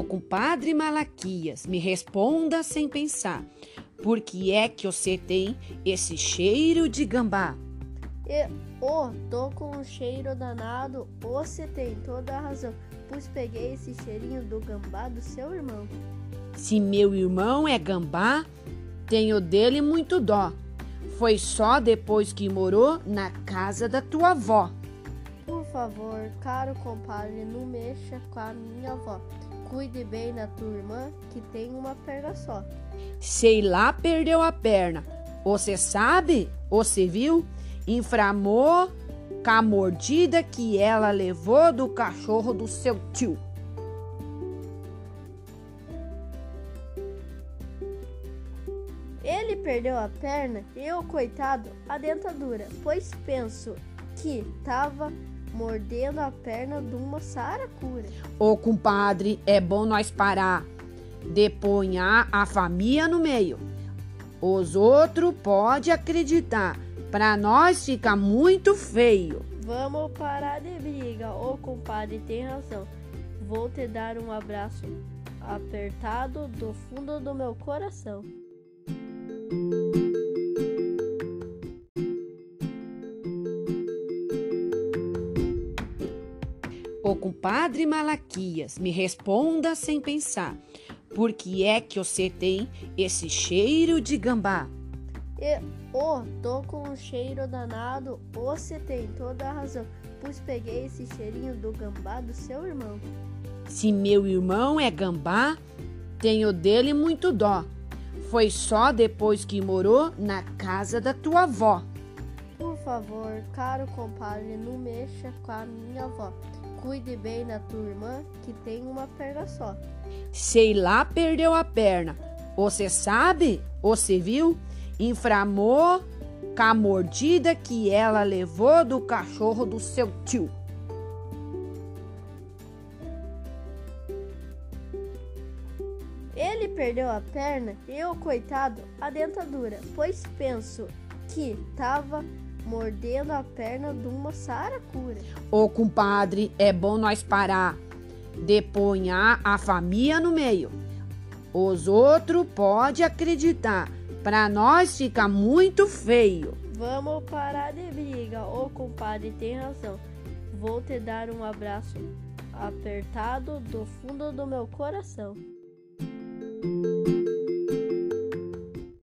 Ô compadre Malaquias, me responda sem pensar. Por que é que você tem esse cheiro de gambá? E, oh, tô com um cheiro danado. Você tem toda a razão, pois peguei esse cheirinho do gambá do seu irmão. Se meu irmão é gambá, tenho dele muito dó. Foi só depois que morou na casa da tua avó. Por favor, caro compadre, não mexa com a minha avó. Cuide bem da tua irmã, que tem uma perna só. Sei lá, perdeu a perna. Você sabe? Você viu? Inframou com a mordida que ela levou do cachorro do seu tio. Ele perdeu a perna e o coitado a dentadura, pois penso que tava mordendo a perna de uma saracura. Ô compadre, é bom nós parar de ponhar a família no meio. Os outros pode acreditar, pra nós fica muito feio. Vamos parar de briga, ô compadre tem razão. Vou te dar um abraço apertado do fundo do meu coração. Ô compadre Malaquias, me responda sem pensar. Por que é que você tem esse cheiro de gambá? E, oh, tô com um cheiro danado. Você tem toda a razão, pois peguei esse cheirinho do gambá do seu irmão. Se meu irmão é gambá, tenho dele muito dó. Foi só depois que morou na casa da tua avó. Por favor, caro compadre, não mexa com a minha avó. Cuide bem da tua irmã, que tem uma perna só. Sei lá, perdeu a perna. Você sabe? Você viu? Inframou com a mordida que ela levou do cachorro do seu tio. Ele perdeu a perna e o coitado a dentadura, pois penso que tava mordendo a perna de uma saracura. Ô compadre, é bom nós parar de ponhar a família no meio. Os outros pode acreditar, pra nós fica muito feio. Vamos parar de briga, ô compadre tem razão. Vou te dar um abraço apertado do fundo do meu coração.